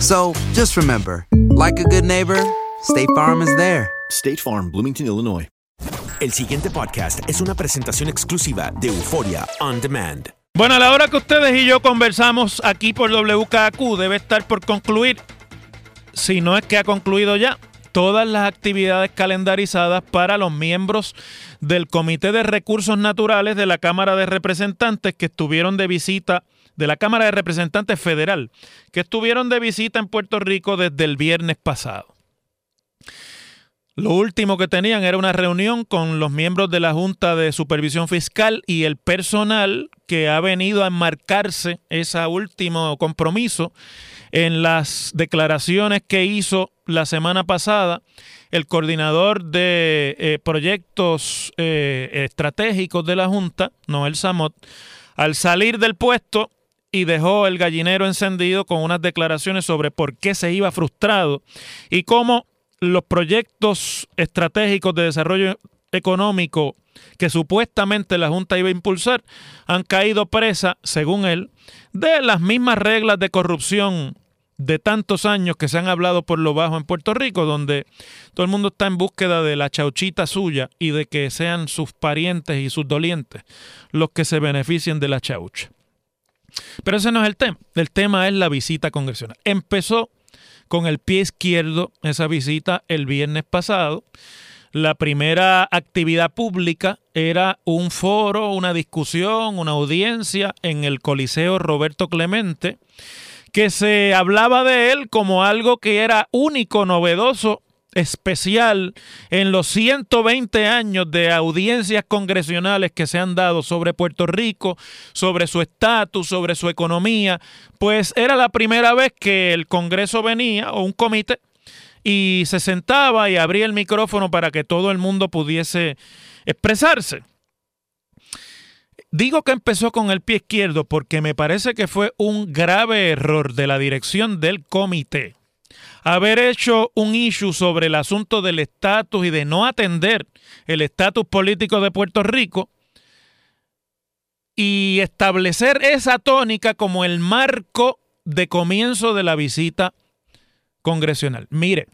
So just remember, like a good neighbor, State Farm is there. State Farm, Bloomington, Illinois. El siguiente podcast es una presentación exclusiva de Euforia On Demand. Bueno, a la hora que ustedes y yo conversamos aquí por WKQ debe estar por concluir, si no es que ha concluido ya, todas las actividades calendarizadas para los miembros del Comité de Recursos Naturales de la Cámara de Representantes que estuvieron de visita, de la Cámara de Representantes Federal, que estuvieron de visita en Puerto Rico desde el viernes pasado. Lo último que tenían era una reunión con los miembros de la Junta de Supervisión Fiscal y el personal que ha venido a enmarcarse ese último compromiso en las declaraciones que hizo la semana pasada el coordinador de eh, proyectos eh, estratégicos de la Junta, Noel Samot, al salir del puesto y dejó el gallinero encendido con unas declaraciones sobre por qué se iba frustrado y cómo los proyectos estratégicos de desarrollo económico que supuestamente la Junta iba a impulsar han caído presa, según él, de las mismas reglas de corrupción de tantos años que se han hablado por lo bajo en Puerto Rico, donde todo el mundo está en búsqueda de la chauchita suya y de que sean sus parientes y sus dolientes los que se beneficien de la chaucha. Pero ese no es el tema. El tema es la visita congresional. Empezó con el pie izquierdo esa visita el viernes pasado. La primera actividad pública era un foro, una discusión, una audiencia en el Coliseo Roberto Clemente, que se hablaba de él como algo que era único, novedoso, especial en los 120 años de audiencias congresionales que se han dado sobre Puerto Rico, sobre su estatus, sobre su economía, pues era la primera vez que el Congreso venía o un comité y se sentaba y abría el micrófono para que todo el mundo pudiese expresarse. Digo que empezó con el pie izquierdo porque me parece que fue un grave error de la dirección del comité haber hecho un issue sobre el asunto del estatus y de no atender el estatus político de Puerto Rico y establecer esa tónica como el marco de comienzo de la visita congresional. Mire,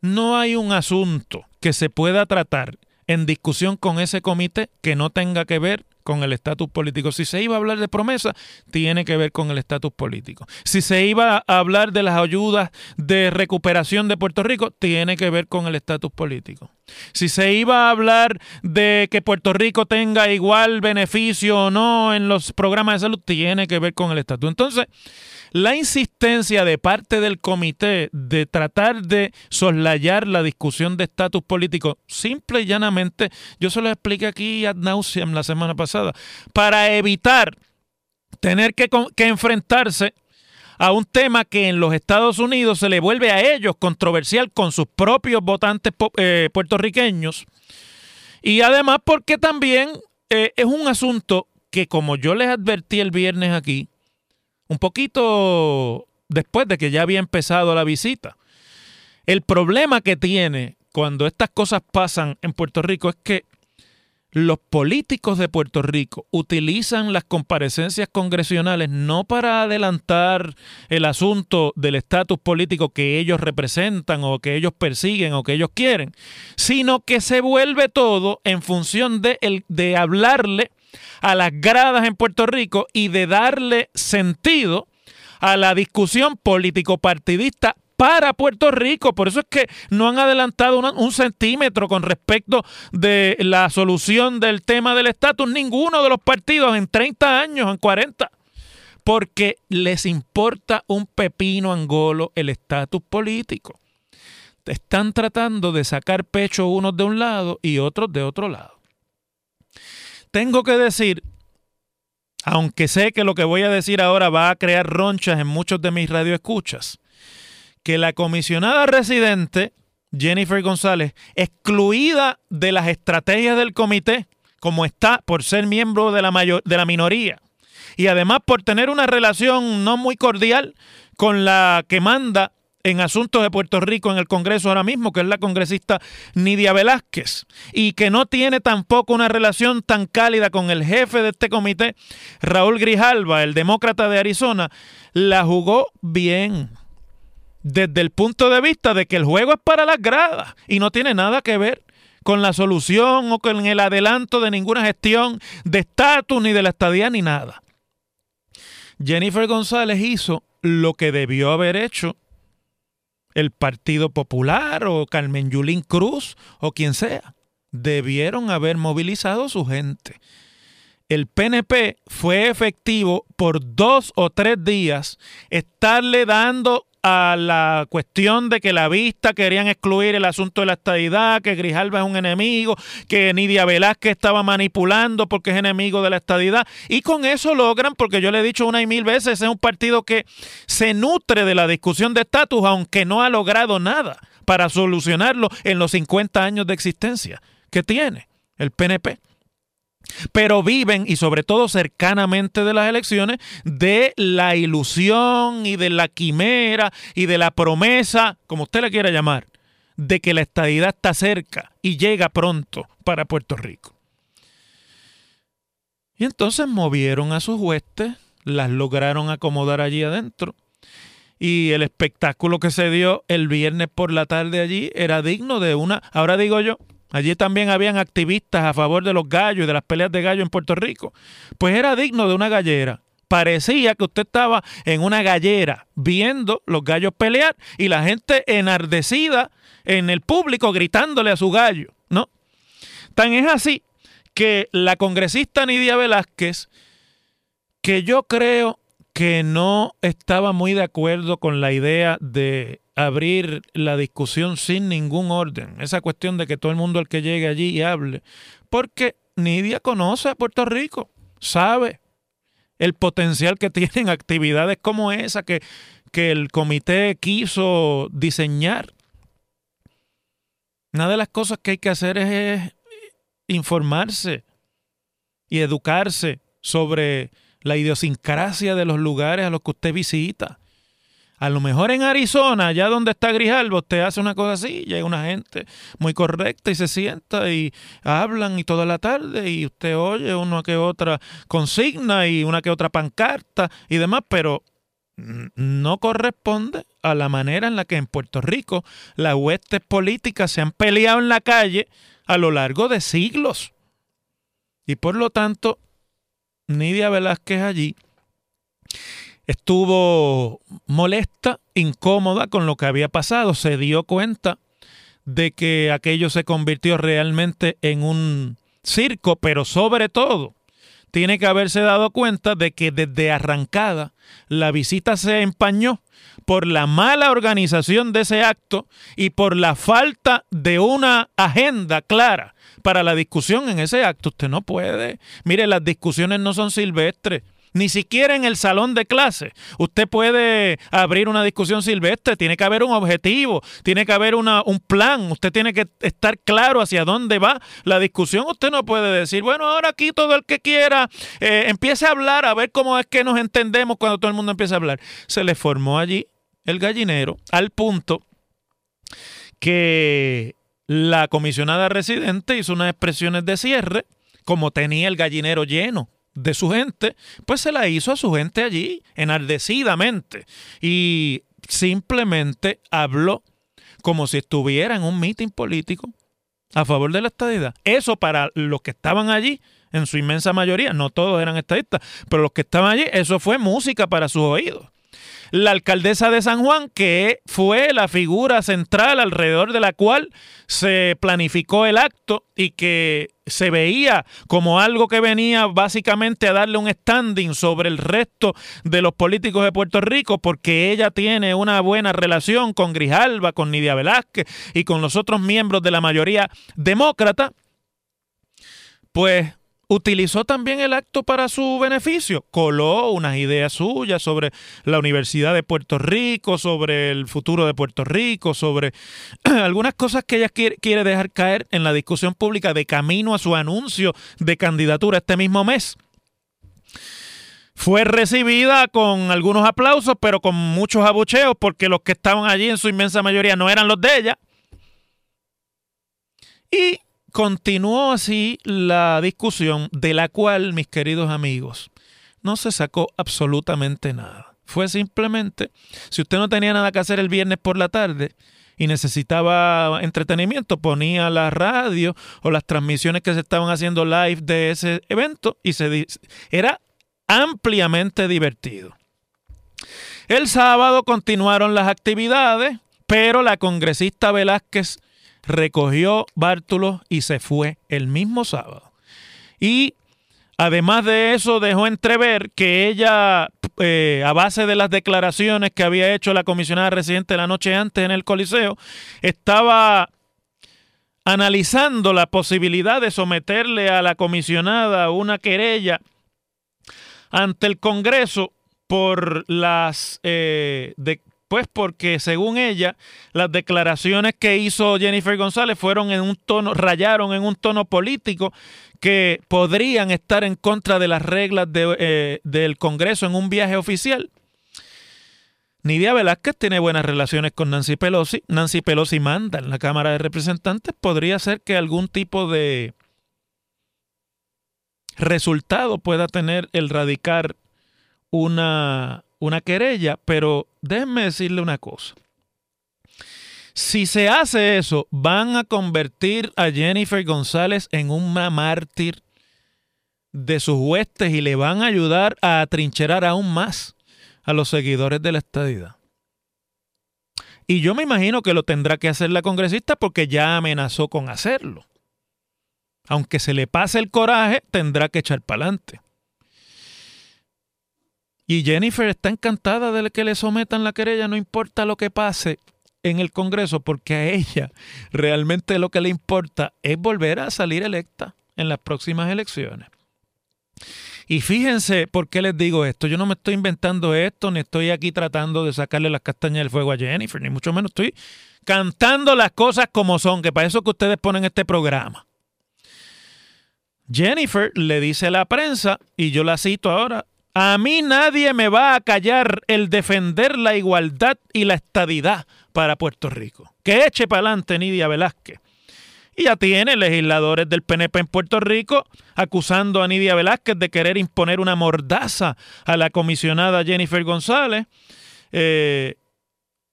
no hay un asunto que se pueda tratar en discusión con ese comité que no tenga que ver con el estatus político. Si se iba a hablar de promesa, tiene que ver con el estatus político. Si se iba a hablar de las ayudas de recuperación de Puerto Rico, tiene que ver con el estatus político. Si se iba a hablar de que Puerto Rico tenga igual beneficio o no en los programas de salud, tiene que ver con el estatus. Entonces, la insistencia de parte del comité de tratar de soslayar la discusión de estatus político, simple y llanamente, yo se lo expliqué aquí ad nauseam la semana pasada, para evitar tener que, enfrentarse a un tema que en los Estados Unidos se le vuelve a ellos controversial con sus propios votantes eh, puertorriqueños. Y además porque también eh, es un asunto que como yo les advertí el viernes aquí, un poquito después de que ya había empezado la visita, el problema que tiene cuando estas cosas pasan en Puerto Rico es que los políticos de Puerto Rico utilizan las comparecencias congresionales no para adelantar el asunto del estatus político que ellos representan o que ellos persiguen o que ellos quieren, sino que se vuelve todo en función de, el, de hablarle a las gradas en Puerto Rico y de darle sentido a la discusión político-partidista para Puerto Rico. Por eso es que no han adelantado un centímetro con respecto de la solución del tema del estatus ninguno de los partidos en 30 años, en 40. Porque les importa un pepino angolo el estatus político. Están tratando de sacar pecho unos de un lado y otros de otro lado. Tengo que decir aunque sé que lo que voy a decir ahora va a crear ronchas en muchos de mis radioescuchas, que la comisionada residente, Jennifer González, excluida de las estrategias del comité, como está por ser miembro de la, mayor, de la minoría, y además por tener una relación no muy cordial con la que manda en asuntos de Puerto Rico en el Congreso ahora mismo, que es la congresista Nidia Velázquez, y que no tiene tampoco una relación tan cálida con el jefe de este comité, Raúl Grijalva, el demócrata de Arizona, la jugó bien desde el punto de vista de que el juego es para las gradas y no tiene nada que ver con la solución o con el adelanto de ninguna gestión de estatus ni de la estadía ni nada. Jennifer González hizo lo que debió haber hecho el Partido Popular o Carmen Yulín Cruz o quien sea. Debieron haber movilizado su gente. El PNP fue efectivo por dos o tres días estarle dando a la cuestión de que la vista querían excluir el asunto de la estadidad, que Grijalva es un enemigo, que Nidia Velázquez estaba manipulando porque es enemigo de la estadidad. Y con eso logran, porque yo le he dicho una y mil veces, es un partido que se nutre de la discusión de estatus, aunque no ha logrado nada para solucionarlo en los 50 años de existencia que tiene el PNP pero viven y sobre todo cercanamente de las elecciones de la ilusión y de la quimera y de la promesa, como usted le quiera llamar, de que la estadidad está cerca y llega pronto para Puerto Rico. Y entonces movieron a sus huestes, las lograron acomodar allí adentro. Y el espectáculo que se dio el viernes por la tarde allí era digno de una, ahora digo yo, Allí también habían activistas a favor de los gallos y de las peleas de gallos en Puerto Rico. Pues era digno de una gallera. Parecía que usted estaba en una gallera viendo los gallos pelear y la gente enardecida en el público gritándole a su gallo, ¿no? Tan es así que la congresista Nidia Velázquez, que yo creo que no estaba muy de acuerdo con la idea de abrir la discusión sin ningún orden. Esa cuestión de que todo el mundo el que llegue allí y hable. Porque Nidia conoce a Puerto Rico, sabe el potencial que tienen actividades como esa que, que el comité quiso diseñar. Una de las cosas que hay que hacer es informarse y educarse sobre la idiosincrasia de los lugares a los que usted visita a lo mejor en Arizona, allá donde está Grijalbo, usted hace una cosa así, llega una gente muy correcta y se sienta y hablan y toda la tarde y usted oye una que otra consigna y una que otra pancarta y demás, pero no corresponde a la manera en la que en Puerto Rico las huestes políticas se han peleado en la calle a lo largo de siglos. Y por lo tanto, Nidia Velázquez allí estuvo molesta, incómoda con lo que había pasado, se dio cuenta de que aquello se convirtió realmente en un circo, pero sobre todo tiene que haberse dado cuenta de que desde arrancada la visita se empañó por la mala organización de ese acto y por la falta de una agenda clara para la discusión en ese acto. Usted no puede. Mire, las discusiones no son silvestres. Ni siquiera en el salón de clase. Usted puede abrir una discusión silvestre. Tiene que haber un objetivo, tiene que haber una, un plan. Usted tiene que estar claro hacia dónde va la discusión. Usted no puede decir, bueno, ahora aquí todo el que quiera eh, empiece a hablar, a ver cómo es que nos entendemos cuando todo el mundo empieza a hablar. Se le formó allí el gallinero al punto que la comisionada residente hizo unas expresiones de cierre, como tenía el gallinero lleno de su gente, pues se la hizo a su gente allí, enardecidamente. Y simplemente habló como si estuviera en un mitin político a favor de la estadidad. Eso para los que estaban allí, en su inmensa mayoría, no todos eran estadistas, pero los que estaban allí, eso fue música para sus oídos la alcaldesa de San Juan, que fue la figura central alrededor de la cual se planificó el acto y que se veía como algo que venía básicamente a darle un standing sobre el resto de los políticos de Puerto Rico, porque ella tiene una buena relación con Grijalba, con Nidia Velázquez y con los otros miembros de la mayoría demócrata, pues utilizó también el acto para su beneficio. Coló unas ideas suyas sobre la Universidad de Puerto Rico, sobre el futuro de Puerto Rico, sobre algunas cosas que ella quiere, dejar caer en la discusión pública de camino a su anuncio de candidatura este mismo mes. Fue recibida con algunos aplausos, pero con muchos abucheos, porque los que estaban allí en su inmensa mayoría no eran los de ella. Y Continuó así la discusión de la cual, mis queridos amigos, no se sacó absolutamente nada. Fue simplemente, si usted no tenía nada que hacer el viernes por la tarde y necesitaba entretenimiento, ponía la radio o las transmisiones que se estaban haciendo live de ese evento y se era ampliamente divertido. El sábado continuaron las actividades, pero la congresista Velázquez recogió bártulos y se fue el mismo sábado. Y además de eso dejó entrever que ella, eh, a base de las declaraciones que había hecho la comisionada residente la noche antes en el Coliseo, estaba analizando la posibilidad de someterle a la comisionada una querella ante el Congreso por las eh, pues porque según ella, las declaraciones que hizo Jennifer González fueron en un tono, rayaron en un tono político que podrían estar en contra de las reglas eh, del Congreso en un viaje oficial. Nidia Velázquez tiene buenas relaciones con Nancy Pelosi. Nancy Pelosi manda en la Cámara de Representantes. Podría ser que algún tipo de resultado pueda tener el radicar una una querella, pero déjenme decirle una cosa. Si se hace eso, van a convertir a Jennifer González en una mártir de sus huestes y le van a ayudar a atrincherar aún más a los seguidores de la estadidad. Y yo me imagino que lo tendrá que hacer la congresista porque ya amenazó con hacerlo. Aunque se le pase el coraje, tendrá que echar para adelante. Y Jennifer está encantada de que le sometan la querella, no importa lo que pase en el Congreso, porque a ella realmente lo que le importa es volver a salir electa en las próximas elecciones. Y fíjense por qué les digo esto. Yo no me estoy inventando esto, ni estoy aquí tratando de sacarle las castañas del fuego a Jennifer, ni mucho menos estoy cantando las cosas como son, que para eso que ustedes ponen este programa. Jennifer le dice a la prensa, y yo la cito ahora, a mí nadie me va a callar el defender la igualdad y la estadidad para Puerto Rico. Que eche para adelante Nidia Velázquez. Y ya tiene legisladores del PNP en Puerto Rico acusando a Nidia Velázquez de querer imponer una mordaza a la comisionada Jennifer González. Eh,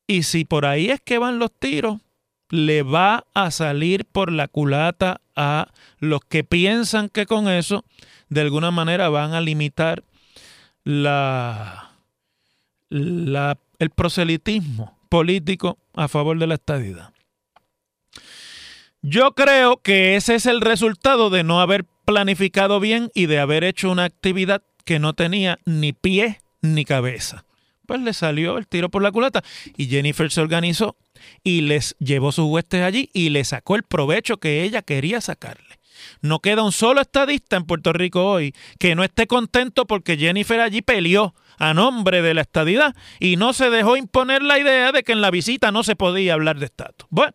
y si por ahí es que van los tiros, le va a salir por la culata a los que piensan que con eso de alguna manera van a limitar la, el proselitismo político a favor de la estadidad. Yo creo que ese es el resultado de no haber planificado bien y de haber hecho una actividad que no tenía ni pie ni cabeza. Pues le salió el tiro por la culata y Jennifer se organizó y les llevó sus huestes allí y le sacó el provecho que ella quería sacarle. No queda un solo estadista en Puerto Rico hoy que no esté contento porque Jennifer allí peleó a nombre de la estadidad y no se dejó imponer la idea de que en la visita no se podía hablar de estatus. Bueno,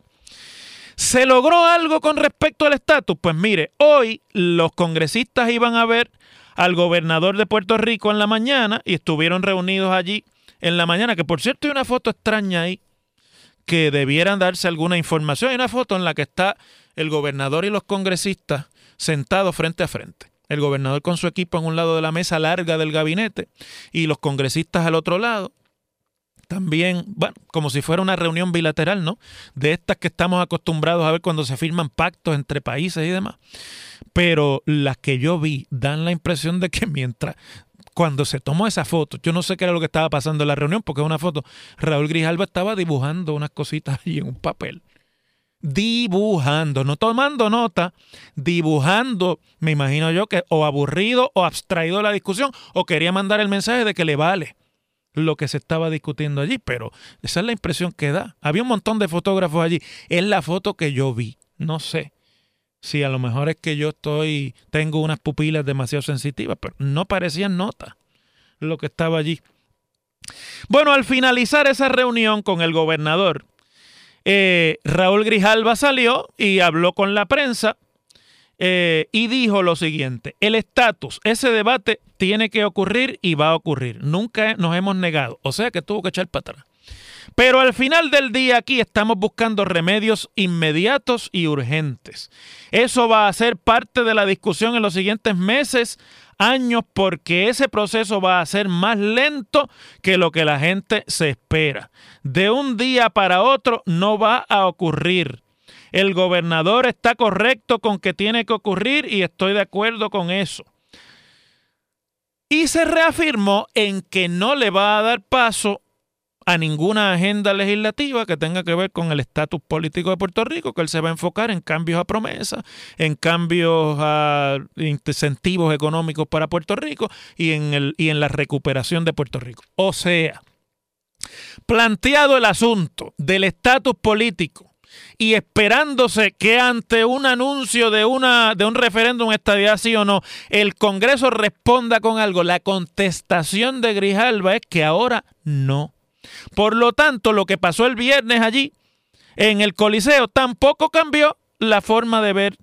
¿se logró algo con respecto al estatus? Pues mire, hoy los congresistas iban a ver al gobernador de Puerto Rico en la mañana y estuvieron reunidos allí en la mañana, que por cierto hay una foto extraña ahí que debieran darse alguna información. Hay una foto en la que está el gobernador y los congresistas sentados frente a frente. El gobernador con su equipo en un lado de la mesa larga del gabinete y los congresistas al otro lado. También, bueno, como si fuera una reunión bilateral, ¿no? De estas que estamos acostumbrados a ver cuando se firman pactos entre países y demás. Pero las que yo vi dan la impresión de que mientras cuando se tomó esa foto, yo no sé qué era lo que estaba pasando en la reunión, porque es una foto, Raúl Grijalva estaba dibujando unas cositas ahí en un papel dibujando, no tomando nota, dibujando, me imagino yo que o aburrido o abstraído de la discusión o quería mandar el mensaje de que le vale lo que se estaba discutiendo allí, pero esa es la impresión que da. Había un montón de fotógrafos allí, es la foto que yo vi, no sé. Si a lo mejor es que yo estoy, tengo unas pupilas demasiado sensitivas, pero no parecían notas lo que estaba allí. Bueno, al finalizar esa reunión con el gobernador, eh, Raúl Grijalva salió y habló con la prensa eh, y dijo lo siguiente, el estatus, ese debate tiene que ocurrir y va a ocurrir. Nunca nos hemos negado, o sea que tuvo que echar para atrás. Pero al final del día aquí estamos buscando remedios inmediatos y urgentes. Eso va a ser parte de la discusión en los siguientes meses años porque ese proceso va a ser más lento que lo que la gente se espera. De un día para otro no va a ocurrir. El gobernador está correcto con que tiene que ocurrir y estoy de acuerdo con eso. Y se reafirmó en que no le va a dar paso a ninguna agenda legislativa que tenga que ver con el estatus político de Puerto Rico, que él se va a enfocar en cambios a promesa, en cambios a incentivos económicos para Puerto Rico y en, el, y en la recuperación de Puerto Rico. O sea, planteado el asunto del estatus político y esperándose que ante un anuncio de, una, de un referéndum estadía sí o no, el Congreso responda con algo. La contestación de Grijalva es que ahora no por lo tanto, lo que pasó el viernes allí en el Coliseo tampoco cambió la forma de ver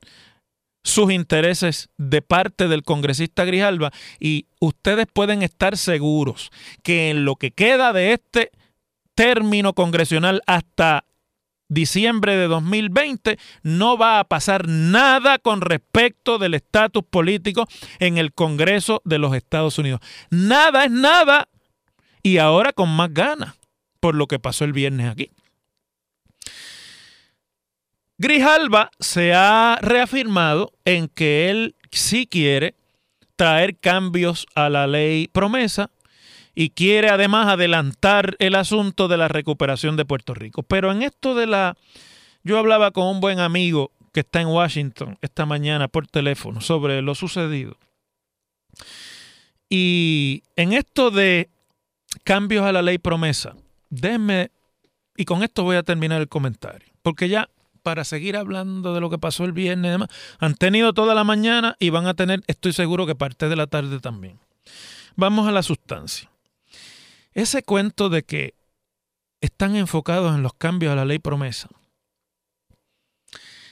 sus intereses de parte del congresista Grijalva y ustedes pueden estar seguros que en lo que queda de este término congresional hasta diciembre de 2020 no va a pasar nada con respecto del estatus político en el Congreso de los Estados Unidos. Nada es nada y ahora con más ganas por lo que pasó el viernes aquí. Grijalba se ha reafirmado en que él sí quiere traer cambios a la ley promesa y quiere además adelantar el asunto de la recuperación de Puerto Rico. Pero en esto de la... Yo hablaba con un buen amigo que está en Washington esta mañana por teléfono sobre lo sucedido. Y en esto de cambios a la ley promesa, déjenme, y con esto voy a terminar el comentario, porque ya para seguir hablando de lo que pasó el viernes y demás, han tenido toda la mañana y van a tener, estoy seguro que parte de la tarde también. Vamos a la sustancia. Ese cuento de que están enfocados en los cambios a la ley promesa,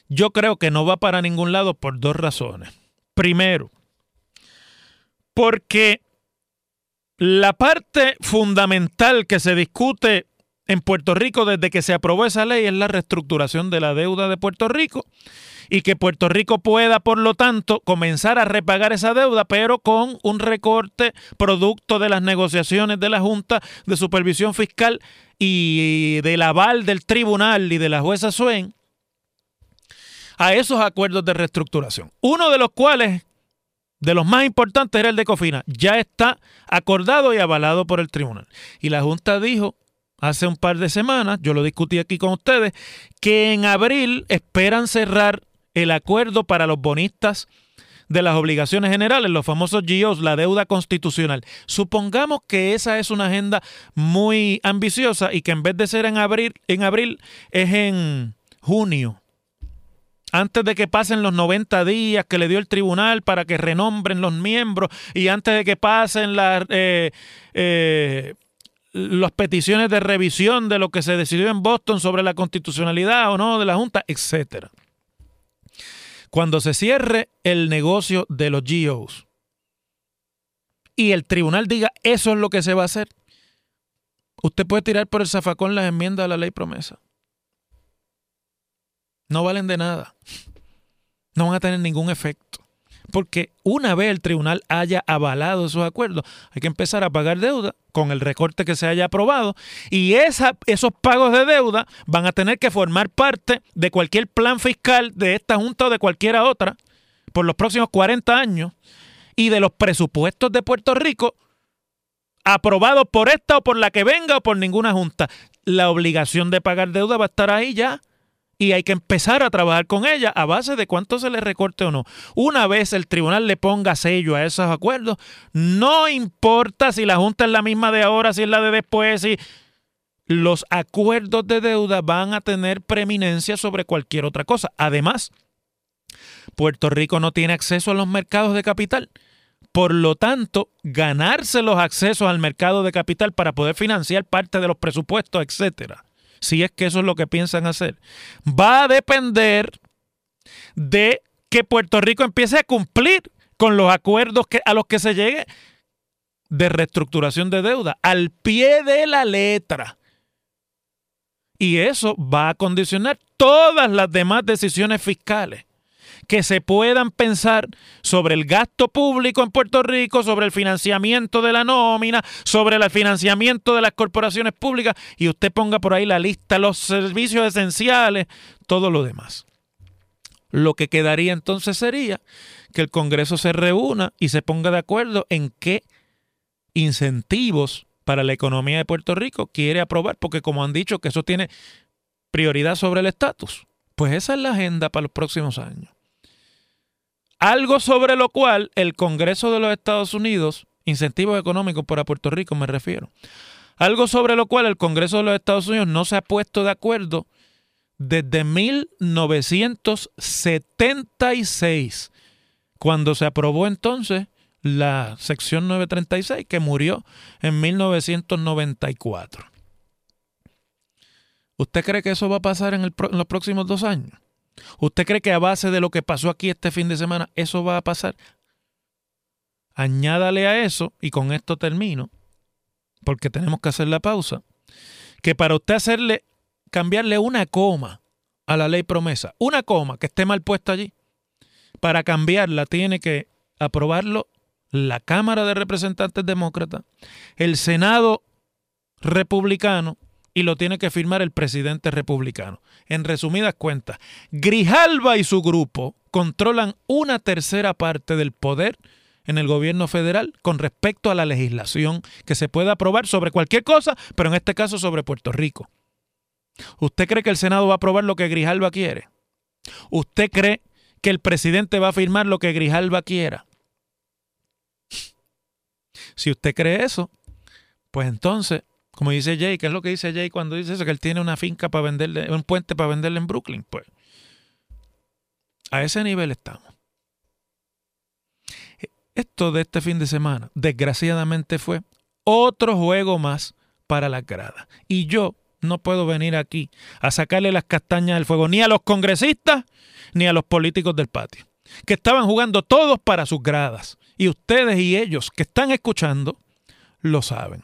yo creo que no va para ningún lado por dos razones. Primero, porque la parte fundamental que se discute en Puerto Rico desde que se aprobó esa ley es la reestructuración de la deuda de Puerto Rico y que Puerto Rico pueda, por lo tanto, comenzar a repagar esa deuda, pero con un recorte producto de las negociaciones de la Junta de Supervisión Fiscal y del aval del tribunal y de la jueza Suen a esos acuerdos de reestructuración. Uno de los cuales de los más importantes era el de Cofina. Ya está acordado y avalado por el tribunal. Y la Junta dijo hace un par de semanas, yo lo discutí aquí con ustedes, que en abril esperan cerrar el acuerdo para los bonistas de las obligaciones generales, los famosos GOs, la deuda constitucional. Supongamos que esa es una agenda muy ambiciosa y que en vez de ser en abril, en abril es en junio. Antes de que pasen los 90 días que le dio el tribunal para que renombren los miembros y antes de que pasen las, eh, eh, las peticiones de revisión de lo que se decidió en Boston sobre la constitucionalidad o no de la Junta, etcétera cuando se cierre el negocio de los GOs y el tribunal diga eso es lo que se va a hacer, usted puede tirar por el zafacón las enmiendas a la ley promesa. No valen de nada. No van a tener ningún efecto. Porque una vez el tribunal haya avalado esos acuerdos, hay que empezar a pagar deuda con el recorte que se haya aprobado y esos pagos de deuda van a tener que formar parte de cualquier plan fiscal de esta Junta o de cualquiera otra por los próximos 40 años y de los presupuestos de Puerto Rico aprobados por esta o por la que venga o por ninguna Junta. La obligación de pagar deuda va a estar ahí ya y hay que empezar a trabajar con ella a base de cuánto se le recorte o no. Una vez el tribunal le ponga sello a esos acuerdos, no importa si la Junta es la misma de ahora, si es la de después, si los acuerdos de deuda van a tener preeminencia sobre cualquier otra cosa. Además, Puerto Rico no tiene acceso a los mercados de capital. Por lo tanto, ganarse los accesos al mercado de capital para poder financiar parte de los presupuestos, etcétera, si es que eso es lo que piensan hacer, va a depender de que Puerto Rico empiece a cumplir con los acuerdos que, a los que se llegue de reestructuración de deuda, al pie de la letra. Y eso va a condicionar todas las demás decisiones fiscales que se puedan pensar sobre el gasto público en Puerto Rico, sobre el financiamiento de la nómina, sobre el financiamiento de las corporaciones públicas y usted ponga por ahí la lista, los servicios esenciales, todo lo demás. Lo que quedaría entonces sería que el Congreso se reúna y se ponga de acuerdo en qué incentivos para la economía de Puerto Rico quiere aprobar, porque como han dicho que eso tiene prioridad sobre el estatus, pues esa es la agenda para los próximos años. Algo sobre lo cual el Congreso de los Estados Unidos, incentivos económicos para Puerto Rico me refiero, algo sobre lo cual el Congreso de los Estados Unidos no se ha puesto de acuerdo desde 1976, cuando se aprobó entonces la sección 936, que murió en 1994. ¿Usted cree que eso va a pasar en, en los próximos dos años? ¿Usted cree que a base de lo que pasó aquí este fin de semana, eso va a pasar? Añádale a eso, y con esto termino, porque tenemos que hacer la pausa, que para usted hacerle, cambiarle una coma a la ley promesa, una coma que esté mal puesta allí, para cambiarla tiene que aprobarlo la Cámara de Representantes Demócrata, el Senado republicano y lo tiene que firmar el presidente republicano. En resumidas cuentas, Grijalba y su grupo controlan una tercera parte del poder en el gobierno federal con respecto a la legislación que se puede aprobar sobre cualquier cosa, pero en este caso sobre Puerto Rico. ¿Usted cree que el Senado va a aprobar lo que Grijalba quiere? ¿Usted cree que el presidente va a firmar lo que Grijalba quiera? Si usted cree eso, pues entonces como dice Jay, ¿qué es lo que dice Jay cuando dice eso? Que él tiene una finca para venderle, un puente para venderle en Brooklyn. Pues a ese nivel estamos. Esto de este fin de semana, desgraciadamente, fue otro juego más para la grada. Y yo no puedo venir aquí a sacarle las castañas del fuego ni a los congresistas ni a los políticos del patio, que estaban jugando todos para sus gradas. Y ustedes y ellos que están escuchando lo saben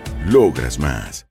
logras más.